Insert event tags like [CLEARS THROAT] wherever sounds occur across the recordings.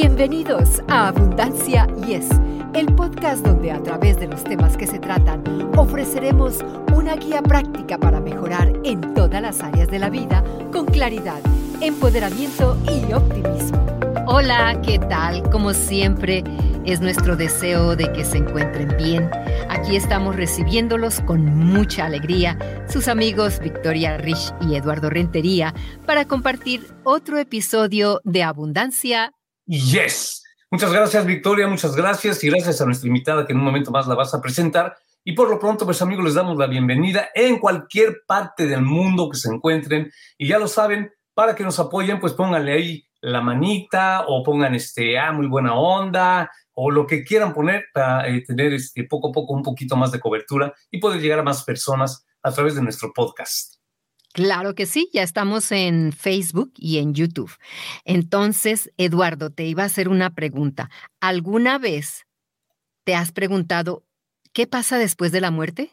Bienvenidos a Abundancia Yes, el podcast donde a través de los temas que se tratan ofreceremos una guía práctica para mejorar en todas las áreas de la vida con claridad, empoderamiento y optimismo. Hola, ¿qué tal? Como siempre, es nuestro deseo de que se encuentren bien. Aquí estamos recibiéndolos con mucha alegría, sus amigos Victoria Rich y Eduardo Rentería, para compartir otro episodio de Abundancia Yes. Muchas gracias, Victoria, muchas gracias y gracias a nuestra invitada que en un momento más la vas a presentar. Y por lo pronto, pues amigos, les damos la bienvenida en cualquier parte del mundo que se encuentren. Y ya lo saben, para que nos apoyen, pues pónganle ahí la manita o pongan este, ah, muy buena onda o lo que quieran poner para eh, tener este, poco a poco un poquito más de cobertura y poder llegar a más personas a través de nuestro podcast. Claro que sí, ya estamos en Facebook y en YouTube. Entonces, Eduardo, te iba a hacer una pregunta. ¿Alguna vez te has preguntado qué pasa después de la muerte?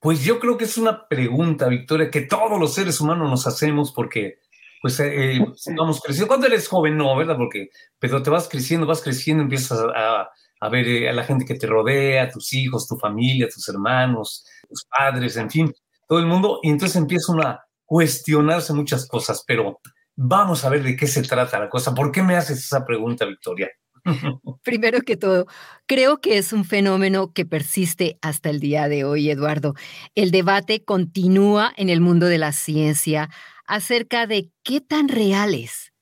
Pues yo creo que es una pregunta, Victoria, que todos los seres humanos nos hacemos porque, pues, eh, eh, vamos creciendo. Cuando eres joven, no, ¿verdad? Porque, pero te vas creciendo, vas creciendo, empiezas a, a ver eh, a la gente que te rodea, tus hijos, tu familia, tus hermanos, tus padres, en fin todo el mundo, y entonces empieza uno a cuestionarse muchas cosas, pero vamos a ver de qué se trata la cosa. ¿Por qué me haces esa pregunta, Victoria? [LAUGHS] Primero que todo, creo que es un fenómeno que persiste hasta el día de hoy, Eduardo. El debate continúa en el mundo de la ciencia acerca de qué tan reales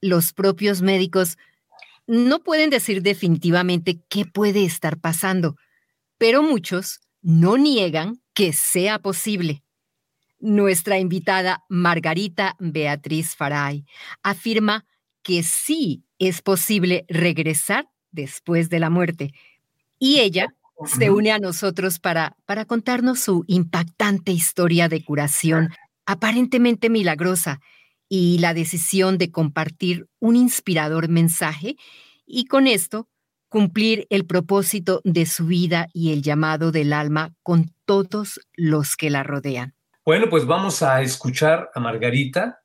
los propios médicos no pueden decir definitivamente qué puede estar pasando, pero muchos no niegan que sea posible. Nuestra invitada Margarita Beatriz Faray afirma que sí es posible regresar después de la muerte. Y ella se une a nosotros para, para contarnos su impactante historia de curación, aparentemente milagrosa, y la decisión de compartir un inspirador mensaje y con esto cumplir el propósito de su vida y el llamado del alma con todos los que la rodean. Bueno, pues vamos a escuchar a Margarita.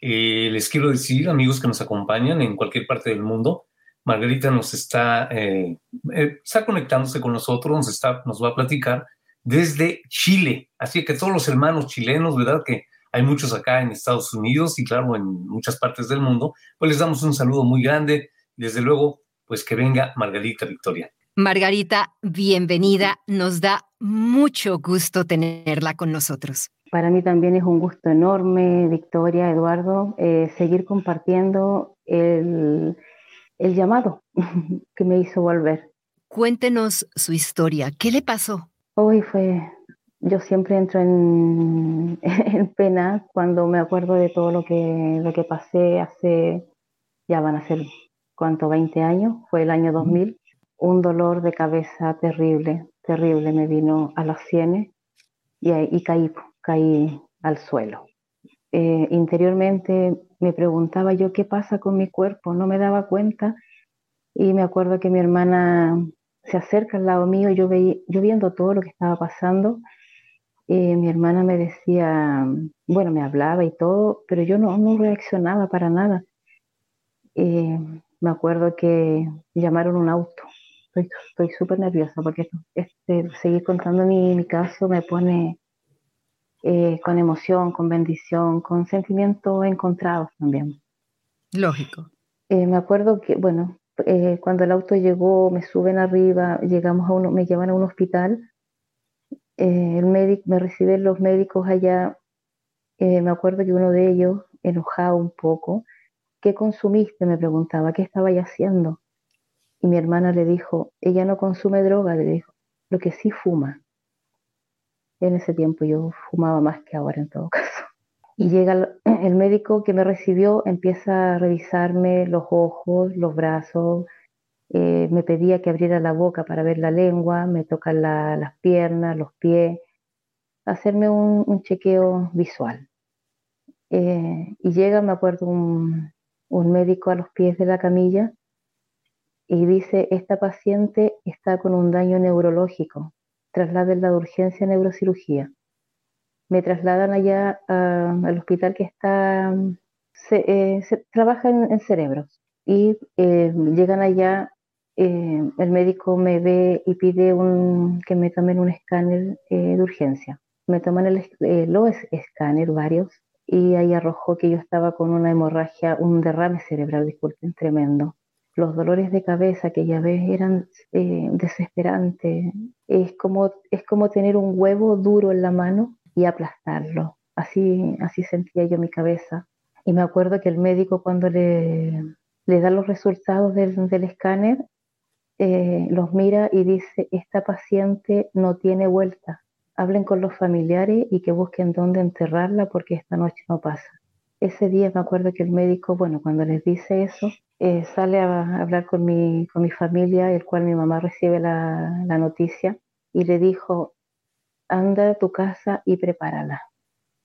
Eh, les quiero decir, amigos que nos acompañan en cualquier parte del mundo, Margarita nos está, eh, eh, está conectándose con nosotros, nos, está, nos va a platicar desde Chile. Así que todos los hermanos chilenos, ¿verdad? Que hay muchos acá en Estados Unidos y claro, en muchas partes del mundo, pues les damos un saludo muy grande. Desde luego, pues que venga Margarita Victoria. Margarita, bienvenida. Nos da mucho gusto tenerla con nosotros. Para mí también es un gusto enorme, Victoria, Eduardo, eh, seguir compartiendo el, el llamado [LAUGHS] que me hizo volver. Cuéntenos su historia. ¿Qué le pasó? Hoy fue, yo siempre entro en, [LAUGHS] en, pena cuando me acuerdo de todo lo que, lo que pasé hace, ya van a ser ¿cuánto? 20 años, fue el año 2000, un dolor de cabeza terrible, terrible me vino a las sienes y, y caí, caí al suelo. Eh, interiormente me preguntaba yo qué pasa con mi cuerpo, no me daba cuenta y me acuerdo que mi hermana se acerca al lado mío, yo, yo viendo todo lo que estaba pasando, mi hermana me decía, bueno, me hablaba y todo, pero yo no, no reaccionaba para nada. Me acuerdo que llamaron un auto. Estoy súper nerviosa porque este, seguir contando mi, mi caso me pone eh, con emoción, con bendición, con sentimientos encontrados también. Lógico. Eh, me acuerdo que, bueno, eh, cuando el auto llegó, me suben arriba, llegamos a uno, me llevan a un hospital. el médico, me reciben los médicos allá. me acuerdo que uno de ellos, enojado un poco, ¿qué consumiste? Me preguntaba, ¿qué estaba haciendo? Y mi hermana le dijo, ella no consume droga, le dijo, lo que sí fuma. En ese tiempo yo fumaba más que ahora en todo [LAUGHS] caso. Y llega [CLEARS THROAT] el, médico que me recibió, empieza a revisarme los ojos, los brazos, eh, me pedía que abriera la boca para ver la lengua, me toca las piernas, los pies, hacerme un, chequeo visual. Eh, y llega, me acuerdo, un, un médico a los pies de la camilla y dice, esta paciente está con un daño neurológico, trasladen la de urgencia a neurocirugía. Me trasladan allá al hospital que está, se, eh, trabaja en, cerebros. y eh, llegan allá, eh, el médico me ve y pide un, que me tomen un escáner de urgencia. Me toman el, los escáner, varios, y ahí arrojó que yo estaba con una hemorragia, un derrame cerebral, disculpen, tremendo. Los dolores de cabeza que ya ves eran desesperantes. Es como, es como tener un huevo duro en la mano y aplastarlo. Así, así sentía yo mi cabeza. Y me acuerdo que el médico cuando le, le da los resultados del, del escáner, eh, los mira y dice, esta paciente no tiene vuelta. Hablen con los familiares y que busquen dónde enterrarla porque esta noche no pasa. Ese día me acuerdo que el médico, bueno, cuando les dice eso, eh, sale a hablar con mi, con mi familia, el cual mi mamá recibe la, la noticia, y le dijo, anda a tu casa y prepárala.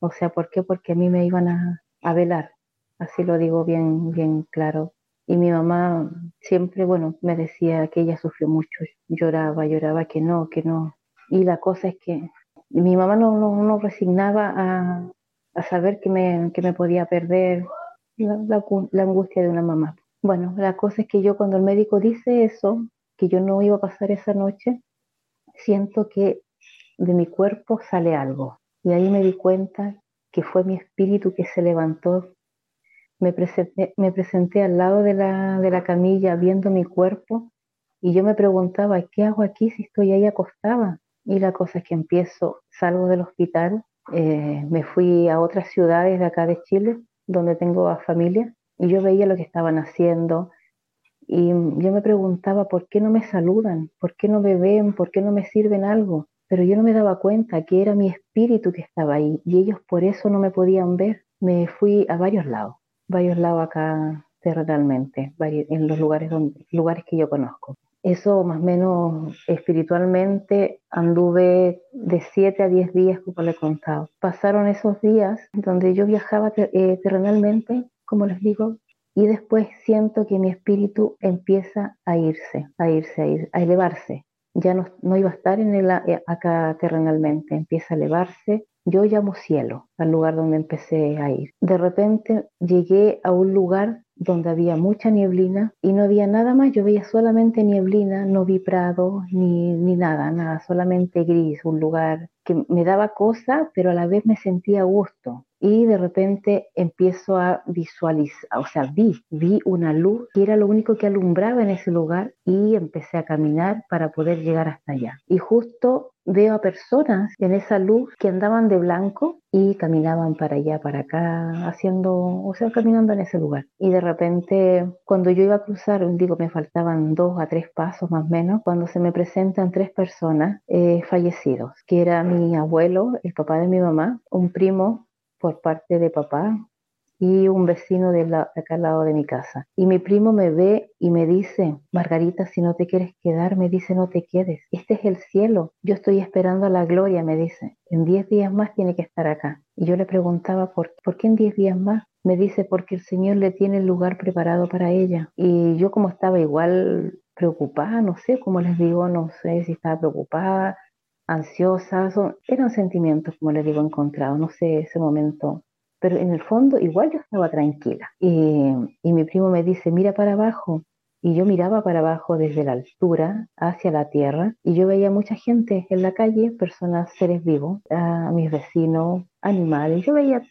O sea, ¿por qué? Porque a mí me iban a, a velar, así lo digo bien, bien claro. Y mi mamá siempre, bueno, me decía que ella sufrió mucho, lloraba, lloraba, que no, que no. Y la cosa es que mi mamá no, no, resignaba a, a, saber que me, que me podía perder la angustia de una mamá. Bueno, la cosa es que yo cuando el médico dice eso, que yo no iba a pasar esa noche, siento que de mi cuerpo sale algo. Y ahí me di cuenta que fue mi espíritu que se levantó. Me presenté, me presenté al lado de la, de la camilla viendo mi cuerpo y yo me preguntaba, ¿qué hago aquí si estoy ahí acostada? Y la cosa es que empiezo, salgo del hospital, eh, me fui a otras ciudades de acá de Chile, donde tengo a familia, y yo veía lo que estaban haciendo, y yo me preguntaba, ¿por qué no me saludan? ¿Por qué no me ven? ¿Por qué no me sirven algo? pero yo no me daba cuenta que era mi espíritu que estaba ahí y ellos por eso no me podían ver. Me fui a varios lados, varios lados acá terrenalmente, en los lugares, donde, lugares que yo conozco. Eso más o menos espiritualmente anduve de 7 a 10 días, como le he contado. Pasaron esos días donde yo viajaba eh, terrenalmente, como les digo, y después siento que mi espíritu empieza a irse, a irse, a, ir, a elevarse ya no, iba a estar en el, eh, acá terrenalmente, empieza a elevarse. Yo llamo cielo al lugar donde empecé a ir. De repente llegué a un lugar donde había mucha nieblina y no había nada más, yo veía solamente nieblina, no vi prado ni, ni nada, nada, solamente gris, un lugar que me daba cosa, pero a la vez me sentía gusto y de repente empiezo a visualizar, o sea, vi, vi una luz que era lo único que alumbraba en ese lugar y empecé a caminar para poder llegar hasta allá. Y justo veo a personas en esa luz que andaban de blanco y caminaban para allá, para acá, haciendo, o sea, caminando en ese lugar. Y de repente, cuando yo iba a cruzar, digo, me faltaban dos a tres pasos más o menos, cuando se me presentan tres personas eh, fallecidos, que era mi abuelo, el papá de mi mamá, un primo por parte de papá y un vecino de, acá al lado de mi casa. Y mi primo me ve y me dice, Margarita, si no te quieres quedar, me dice, no te quedes. Este es el cielo. Yo estoy esperando la gloria, me dice. En diez días más tiene que estar acá. Y yo le preguntaba, ¿por, ¿por qué en diez días más? Me dice, porque el Señor le tiene el lugar preparado para ella. Y yo como estaba igual preocupada, no sé cómo les digo, no sé si estaba preocupada, ansiosa, son, eran sentimientos, como les digo, encontrados, no sé, ese momento. Pero en el fondo igual yo estaba tranquila. Y, y mi primo me dice, mira para abajo. Y yo miraba para abajo desde la altura hacia la tierra y yo veía mucha gente en la calle, personas, seres vivos, a mis vecinos, animales. Yo veía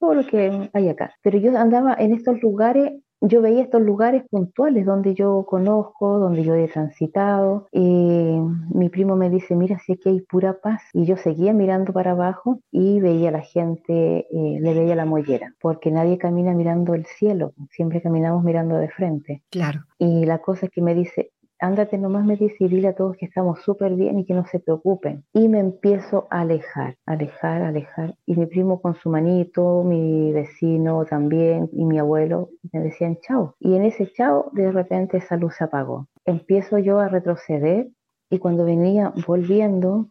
todo lo que hay acá. Pero yo andaba en estos lugares yo veía estos lugares puntuales donde yo conozco, donde yo he transitado. Y mi primo me dice, mira, si aquí hay pura paz. Y yo seguía mirando para abajo y veía a la gente, eh, le veía la mollera, porque nadie camina mirando el cielo, siempre caminamos mirando de frente. Claro. Y la cosa es que me dice, ándate nomás, me dice, dile a todos que estamos súper bien y que no se preocupen. Y me empiezo a alejar, alejar, alejar. Y mi primo con su manito, mi vecino también, y mi abuelo, me decían chao. Y en ese chao, de repente esa luz se apagó. Empiezo yo a retroceder y cuando venía volviendo,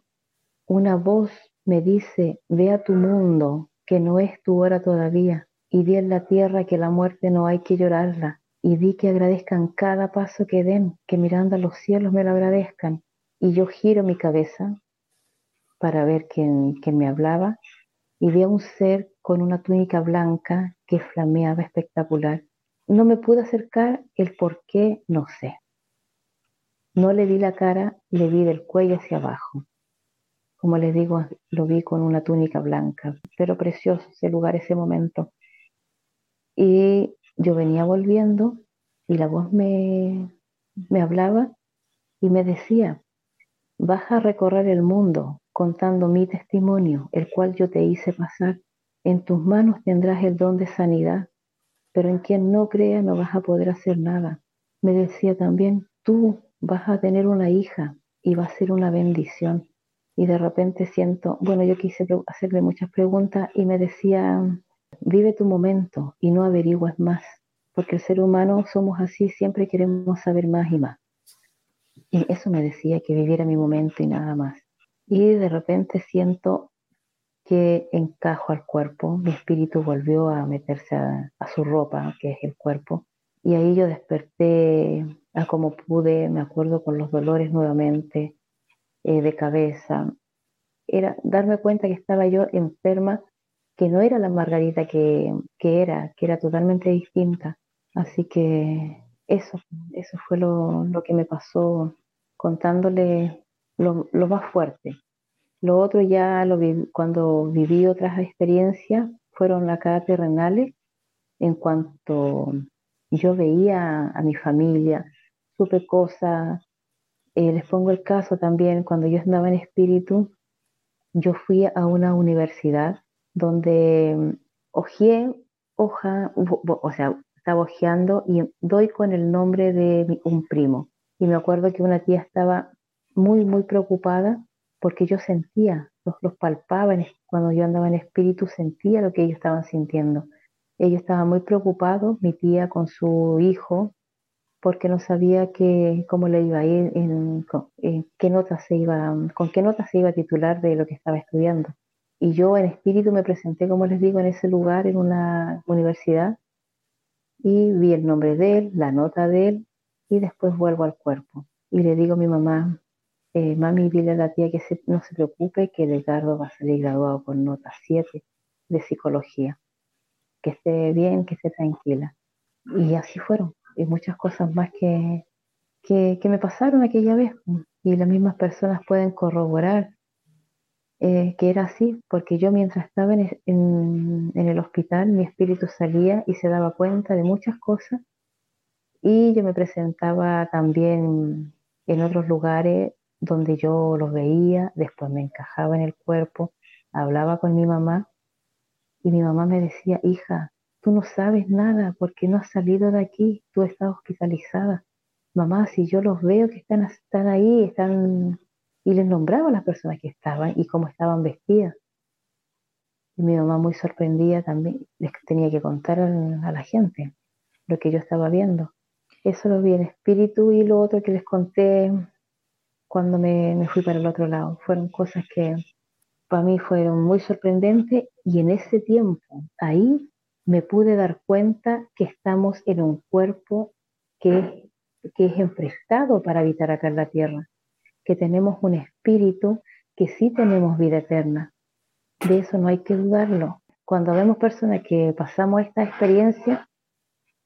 una voz me dice, ve a tu mundo, que no es tu hora todavía, y di en la tierra que la muerte no hay que llorarla y di que agradezcan cada paso que den, que mirando a los cielos me lo agradezcan. Y yo giro mi cabeza para ver quién, quién me hablaba y vi a un ser con una túnica blanca que flameaba espectacular. no me pude acercar, el por qué no sé. No le vi la cara, le vi del cuello hacia abajo. Como les digo, lo vi con una túnica blanca, pero precioso ese lugar, ese momento. Y yo venía volviendo y la voz me, me hablaba y me decía, vas a recorrer el mundo contando mi testimonio, el cual yo te hice pasar. En tus manos tendrás el don de sanidad, pero en quien no crea no vas a poder hacer nada. Me decía también, tú vas a tener una hija y va a ser una bendición. Y de repente siento, bueno, yo quise hacerle muchas preguntas y me decía, vive tu momento y no averigües más, porque el ser humano somos así, siempre queremos saber más y más. Y eso me decía que viviera mi momento y nada más. Y de repente siento que encajo al cuerpo, mi espíritu volvió a meterse a, su ropa, que es el cuerpo, y ahí yo desperté a como pude, me acuerdo con los dolores nuevamente eh, de cabeza. Era darme cuenta que estaba yo enferma, que no era la Margarita que, era, que era totalmente distinta. Así que eso, eso fue lo, lo que me pasó contándole lo, más fuerte. Lo otro ya lo cuando viví otras experiencias fueron acá terrenales, en cuanto yo veía a mi familia, supe cosas, eh, les pongo el caso también, cuando yo andaba en espíritu, yo fui a una universidad donde mm, hojeé hoja, o sea, estaba hojeando y doy con el nombre de un primo. Y me acuerdo que una tía estaba muy, muy preocupada porque yo sentía, los, los palpaba, cuando yo andaba en espíritu sentía lo que ellos estaban sintiendo. Ellos estaban muy preocupados, mi tía con su hijo, porque no sabía que, cómo le iba a ir, en, qué nota se iba, con qué nota se iba a titular de lo que estaba estudiando. Y yo en espíritu me presenté, como les digo, en ese lugar, en una universidad, y vi el nombre de él, la nota de él, y después vuelvo al cuerpo. Y le digo a mi mamá, eh, mami, dile a la tía que no se preocupe, que Edgardo va a salir graduado con nota 7 de psicología. Que esté bien, que esté tranquila. Y así fueron. Y muchas cosas más que, que, me pasaron aquella vez. Y las mismas personas pueden corroborar eh, que era así, porque yo mientras estaba en, en, el hospital, mi espíritu salía y se daba cuenta de muchas cosas y yo me presentaba también en otros lugares donde yo los veía, después me encajaba en el cuerpo, hablaba con mi mamá y mi mamá me decía, hija, tú no sabes nada porque no has salido de aquí, tú estás hospitalizada. Mamá, si yo los veo que están, están ahí, están... Y les nombraba a las personas que estaban y cómo estaban vestidas. Y mi mamá muy sorprendida también les tenía que contar a la gente lo que yo estaba viendo. Eso lo vi en espíritu y lo otro que les conté cuando me, fui para el otro lado. Fueron cosas que para mí fueron muy sorprendentes y en ese tiempo, ahí me pude dar cuenta que estamos en un cuerpo que, que es emprestado para habitar acá en la tierra, que tenemos un espíritu que sí tenemos vida eterna. De eso no hay que dudarlo. Cuando vemos personas que pasamos esta experiencia,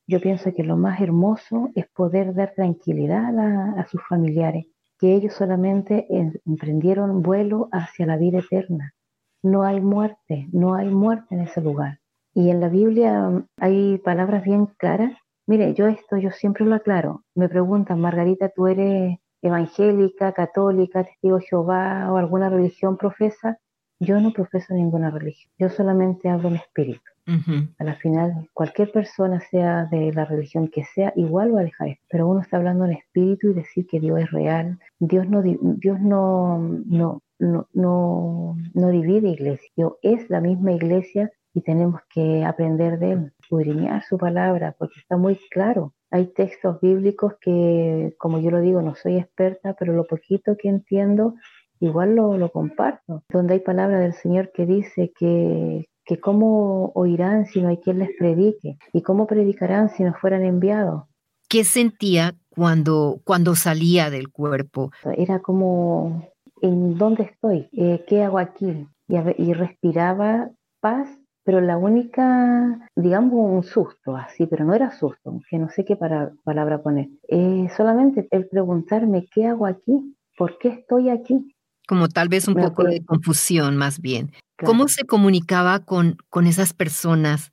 yo pienso que lo más hermoso es poder dar tranquilidad a, sus familiares, que ellos solamente emprendieron vuelo hacia la vida eterna. No hay muerte, no hay muerte en ese lugar. Y en la Biblia um, hay palabras bien claras. Mire, yo esto yo siempre lo aclaro. Me preguntan, Margarita, ¿tú eres evangélica, católica, testigo de Jehová o alguna religión profesa? Yo no profeso ninguna religión. Yo solamente hablo en espíritu. A la final, cualquier persona, sea de la religión que sea, igual va a dejar esto. Pero uno está hablando en espíritu y decir que Dios es real. Dios no, Dios no, no, no, no, divide iglesia. Dios es la misma iglesia y tenemos que aprender de él, escudriñar su palabra, porque está muy claro. Hay textos bíblicos que, como yo lo digo, no soy experta, pero lo poquito que entiendo, igual lo, lo comparto. Donde hay palabra del Señor que dice que, que cómo oirán si no hay quien les predique y cómo predicarán si no fueran enviados. ¿Qué sentía cuando, cuando salía del cuerpo? Era como, ¿en dónde estoy? Eh, ¿Qué hago aquí? Y, y respiraba paz pero la única, digamos, un susto así, pero no era susto, que no sé qué palabra poner, eh, solamente el preguntarme qué hago aquí, por qué estoy aquí. Como tal vez un poco de confusión más bien. ¿Cómo se comunicaba con, con esas personas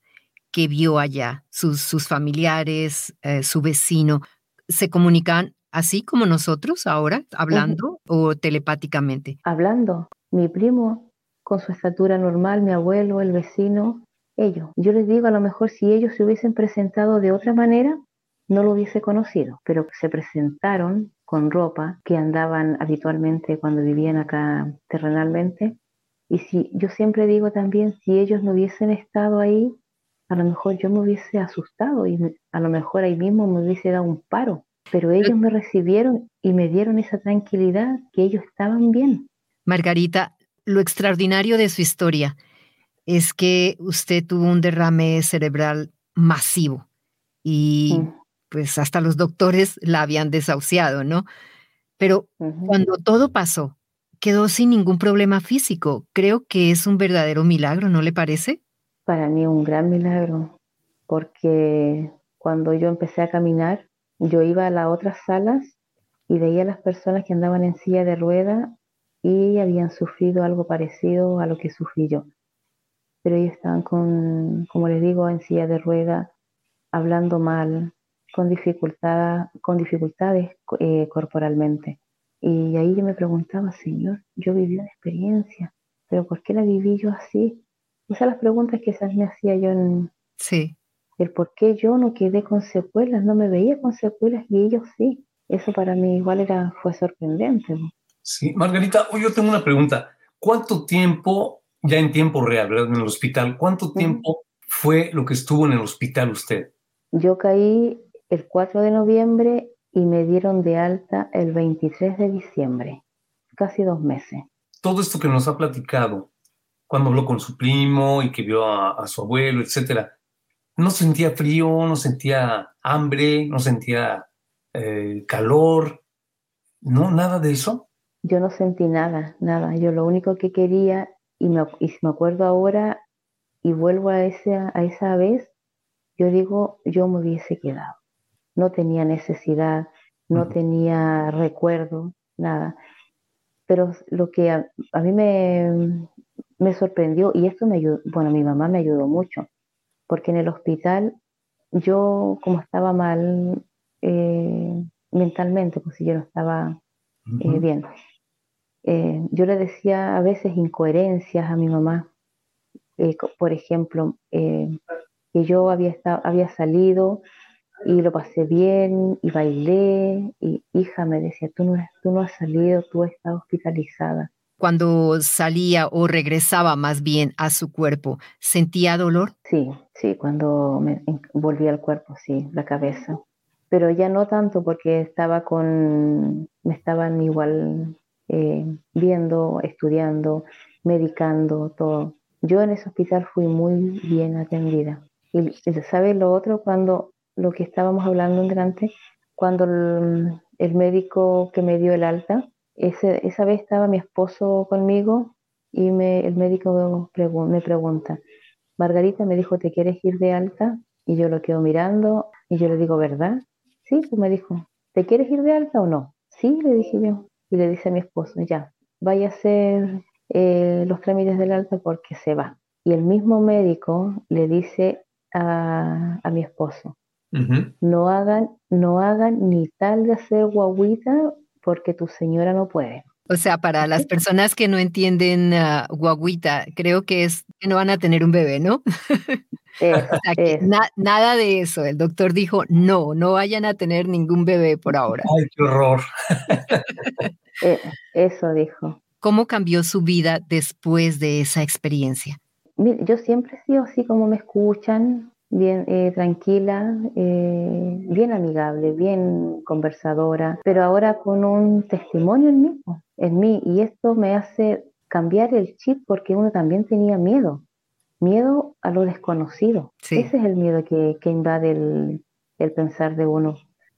que vio allá, sus, sus familiares, eh, su vecino? ¿Se comunicaban así como nosotros ahora, hablando o telepáticamente? Hablando. Mi primo con su estatura normal, mi abuelo, el vecino, ellos. Yo les digo, a lo mejor si ellos se hubiesen presentado de otra manera, no lo hubiese conocido, pero se presentaron con ropa que andaban habitualmente cuando vivían acá terrenalmente. Y si yo siempre digo también, si ellos no hubiesen estado ahí, a lo mejor yo me hubiese asustado y a lo mejor ahí mismo me hubiese dado un paro. Pero ellos me recibieron y me dieron esa tranquilidad que ellos estaban bien. Margarita, lo extraordinario de su historia es que usted tuvo un derrame cerebral masivo y pues hasta los doctores la habían desahuciado, ¿no? Pero cuando todo pasó, quedó sin ningún problema físico. Creo que es un verdadero milagro, ¿no le parece? Para mí un gran milagro, porque cuando yo empecé a caminar, yo iba a las otras salas y veía a las personas que andaban en silla de rueda y habían sufrido algo parecido a lo que sufrí yo. Pero ellos estaban con, como les digo, en silla de rueda, hablando mal, con, dificultad, con dificultades eh, corporalmente. Y ahí yo me preguntaba, Señor, yo viví una experiencia, pero ¿por qué la viví yo así? Esas las preguntas que esas me hacía yo en... Sí. El por qué yo no quedé con secuelas, no me veía con secuelas y ellos sí. Eso para mí igual era, fue sorprendente. Sí, Margarita, hoy yo tengo una pregunta. ¿Cuánto tiempo, ya en tiempo real, ¿verdad? En el hospital, ¿cuánto tiempo fue lo que estuvo en el hospital usted? Yo caí el 4 de noviembre y me dieron de alta el 23 de diciembre, casi dos meses. Todo esto que nos ha platicado, cuando habló con su primo y que vio a, su abuelo, etcétera, ¿no sentía frío, no sentía hambre, no sentía eh, calor? ¿No? ¿Nada de eso? Yo no sentí nada, nada. Yo lo único que quería, y, me, si me acuerdo ahora y vuelvo a esa, a esa vez, yo digo, yo me hubiese quedado. No tenía necesidad, no tenía recuerdo, nada. Pero lo que a, mí me, me, sorprendió, y esto me ayudó, bueno, mi mamá me ayudó mucho, porque en el hospital yo, como estaba mal eh, mentalmente, pues si yo no estaba eh, bien, eh, yo le decía a veces incoherencias a mi mamá. Eh, por ejemplo, eh, que yo había, estado, había salido y lo pasé bien y bailé y hija me decía, tú no, tú no has salido, tú estás hospitalizada. Cuando salía o regresaba más bien a su cuerpo, ¿sentía dolor? Sí, sí, cuando me volvía al cuerpo, sí, la cabeza. Pero ya no tanto porque estaba con, me estaban igual eh, viendo, estudiando, medicando, todo. Yo en ese hospital fui muy bien atendida. Y ¿sabe lo otro? Cuando lo que estábamos hablando delante, cuando el, médico que me dio el alta, esa vez estaba mi esposo conmigo y el médico me pregunta, Margarita me dijo, ¿te quieres ir de alta? Y yo lo quedo mirando y yo le digo, ¿verdad? Sí, pues me dijo, ¿te quieres ir de alta o no? Sí, le dije yo y le dice a mi esposo, ya, vaya a hacer eh, los trámites del alta porque se va. Y el mismo médico le dice a, mi esposo, no, hagan, no hagan ni tal de hacer guaguita porque tu señora no puede. O sea, para las personas que no entienden uh, guaguita, creo que es que no van a tener un bebé, ¿no? [LAUGHS] nada de eso. El doctor dijo, no, no vayan a tener ningún bebé por ahora. Ay, qué horror. [LAUGHS] Eh, eso dijo. ¿Cómo cambió su vida después de esa experiencia? Yo siempre he sido así como me escuchan, bien eh, tranquila, eh, bien amigable, bien conversadora, pero ahora con un testimonio en mí, en mí, y esto me hace cambiar el chip porque uno también tenía miedo, miedo a lo desconocido. Ese es el miedo que, invade el, el pensar de uno.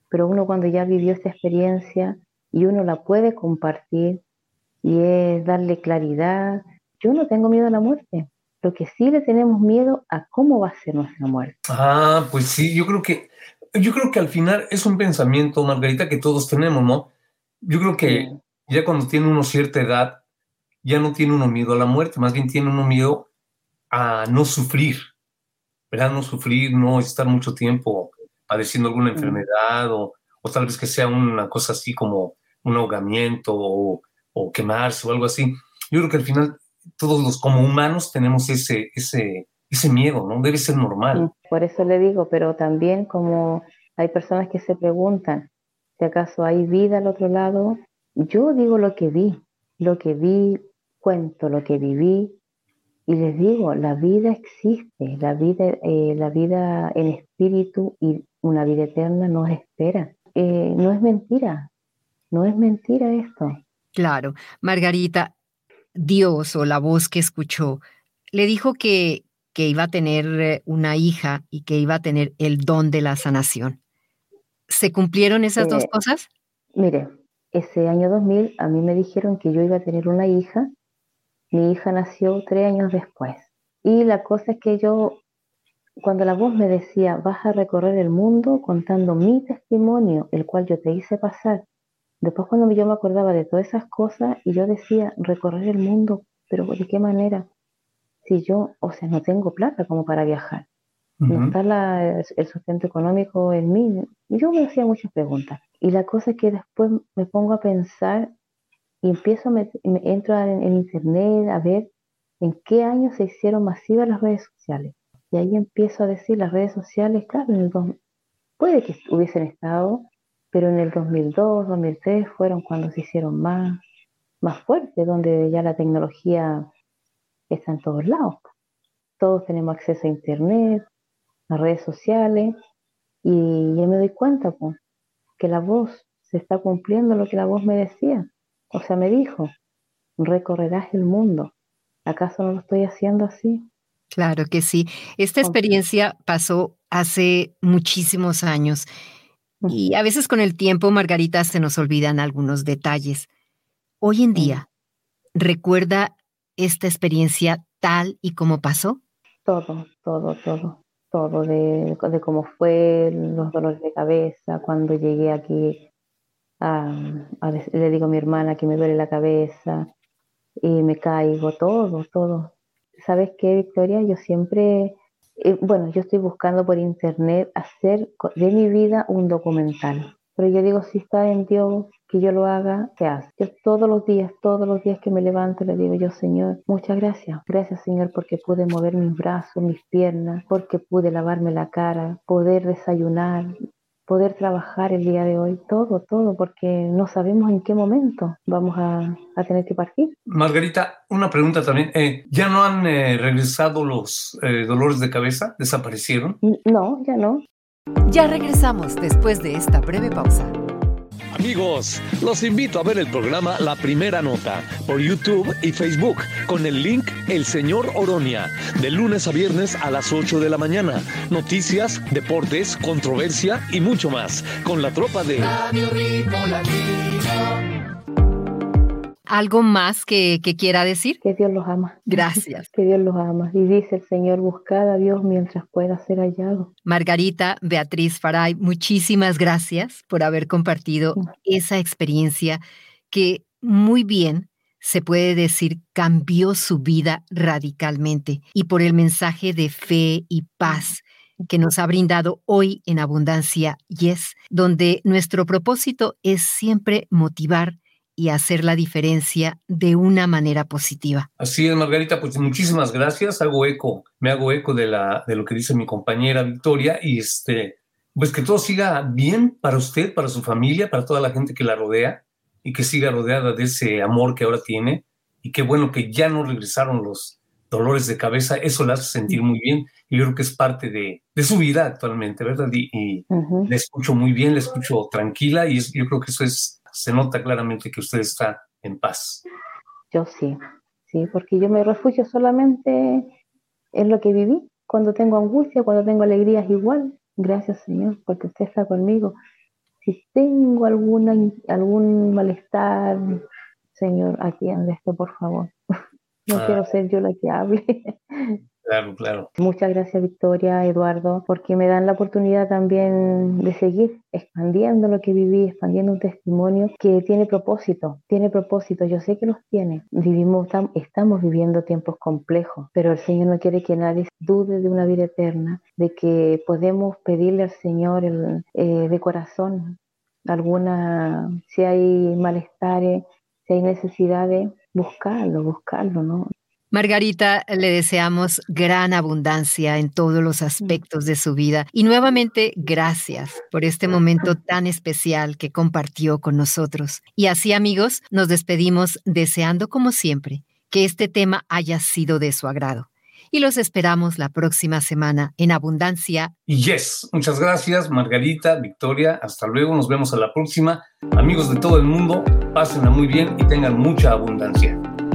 Pero uno cuando ya vivió esta experiencia y uno la puede compartir y es darle claridad. Yo no tengo miedo a la muerte. Lo que sí le tenemos miedo a cómo va a ser nuestra muerte. Ah, pues sí, yo creo que, yo creo que al final es un pensamiento, Margarita, que todos tenemos, ¿no? Yo creo que ya cuando tiene uno cierta edad, ya no tiene uno miedo a la muerte, más bien tiene uno miedo a no sufrir, ¿verdad? No sufrir, no estar mucho tiempo padeciendo alguna enfermedad o, o tal vez que sea una cosa así como un ahogamiento o, o quemarse o algo así. Yo creo que al final todos los como humanos tenemos ese, ese, ese miedo, ¿no? Debe ser normal. Por eso le digo, pero también como hay personas que se preguntan si acaso hay vida al otro lado, yo digo lo que vi, lo que vi, cuento lo que viví y les digo, la vida existe, la vida, eh, la vida en espíritu y una vida eterna nos espera. Eh, no es mentira, no es mentira esto. Claro, Margarita, Dios o la voz que escuchó le dijo que, que iba a tener eh, una hija y que iba a tener el don de la sanación. ¿Se cumplieron esas dos cosas? Mire, ese año 2000 a mí me dijeron que yo iba a tener una hija. Mi hija nació tres años después. Y la cosa es que yo, cuando la voz me decía, vas a recorrer el mundo contando mi testimonio, el cual yo te hice pasar, Después cuando yo me acordaba de todas esas cosas y yo decía, recorrer el mundo, pero ¿de qué manera? Si yo, o sea, no tengo plata como para viajar, no está el sustento económico en mí. Yo me hacía muchas preguntas. Y la cosa es que después me pongo a pensar y empiezo, me, me entro en, internet a ver en qué año se hicieron masivas las redes sociales. Y ahí empiezo a decir, las redes sociales, claro, en el puede que hubiesen estado pero en el 2002, 2003 fueron cuando se hicieron más, más fuertes, donde ya la tecnología está en todos lados. Todos tenemos acceso a Internet, a redes sociales, y yo me doy cuenta pues, que la voz se está cumpliendo lo que la voz me decía. O sea, me dijo, recorrerás el mundo. ¿Acaso no lo estoy haciendo así? Claro que sí. Esta experiencia pasó hace muchísimos años y a veces con el tiempo, Margarita, se nos olvidan algunos detalles. Hoy en día, ¿recuerda esta experiencia tal y como pasó? Todo, todo, todo, todo, de, cómo fue, los dolores de cabeza, cuando llegué aquí, le digo a mi hermana que me duele la cabeza y me caigo, todo, todo. ¿Sabes qué, Victoria? Yo siempre eh, bueno, yo estoy buscando por internet hacer de mi vida un documental. Pero yo digo, si está en Dios, que yo lo haga, ¿qué hace? Yo todos los días, todos los días que me levanto, le digo yo, Señor, muchas gracias. Gracias, Señor, porque pude mover mis brazos, mis piernas, porque pude lavarme la cara, poder desayunar, poder trabajar el día de hoy, todo, todo, porque no sabemos en qué momento vamos a, tener que partir. Margarita, una pregunta también. Eh, ¿Ya no han eh, regresado los eh, dolores de cabeza? ¿Desaparecieron? No, ya no. Ya regresamos después de esta breve pausa. Amigos, los invito a ver el programa La Primera Nota por YouTube y Facebook con el link El Señor Oronia, de lunes a viernes a las 8 de la mañana. Noticias, deportes, controversia y mucho más con la tropa de ¿Algo más que, quiera decir? Que Dios los ama. Gracias. [LAUGHS] que Dios los ama. Y dice el Señor, buscad a Dios mientras pueda ser hallado. Margarita Beatriz Faray, muchísimas gracias por haber compartido esa experiencia que muy bien se puede decir cambió su vida radicalmente y por el mensaje de fe y paz que nos ha brindado hoy en Abundancia Yes, donde nuestro propósito es siempre motivar y hacer la diferencia de una manera positiva. Así es, Margarita, pues muchísimas gracias. Hago eco, me hago eco de, la, de lo que dice mi compañera Victoria y este, pues que todo siga bien para usted, para su familia, para toda la gente que la rodea y que siga rodeada de ese amor que ahora tiene y qué bueno que ya no regresaron los dolores de cabeza, eso la hace sentir muy bien y yo creo que es parte de, de su vida actualmente, ¿verdad? Y, y le escucho muy bien, le escucho tranquila y yo creo que eso es se nota claramente que usted está en paz. Yo sí, sí, porque yo me refugio solamente en lo que viví. Cuando tengo angustia, cuando tengo alegría es igual. Gracias Señor, porque usted está conmigo. Si tengo alguna, algún malestar, Señor, aquí atiende esto, por favor. [LAUGHS] No quiero ser yo la que hable. Claro, claro. Muchas gracias Victoria, Eduardo, porque me dan la oportunidad también de seguir expandiendo lo que viví, expandiendo un testimonio que tiene propósito, tiene propósito, yo sé que los tiene. Vivimos, estamos viviendo tiempos complejos, pero el Señor no quiere que nadie dude de una vida eterna, de que podemos pedirle al Señor eh, de corazón alguna, si hay malestares, si hay necesidades, buscarlo, buscarlo, ¿no? Margarita, le deseamos gran abundancia en todos los aspectos de su vida y nuevamente gracias por este momento tan especial que compartió con nosotros. Y así amigos, nos despedimos deseando como siempre que este tema haya sido de su agrado. Y los esperamos la próxima semana en Abundancia. Yes, muchas gracias Margarita, Victoria, hasta luego, nos vemos a la próxima. Amigos de todo el mundo, pásenla muy bien y tengan mucha abundancia.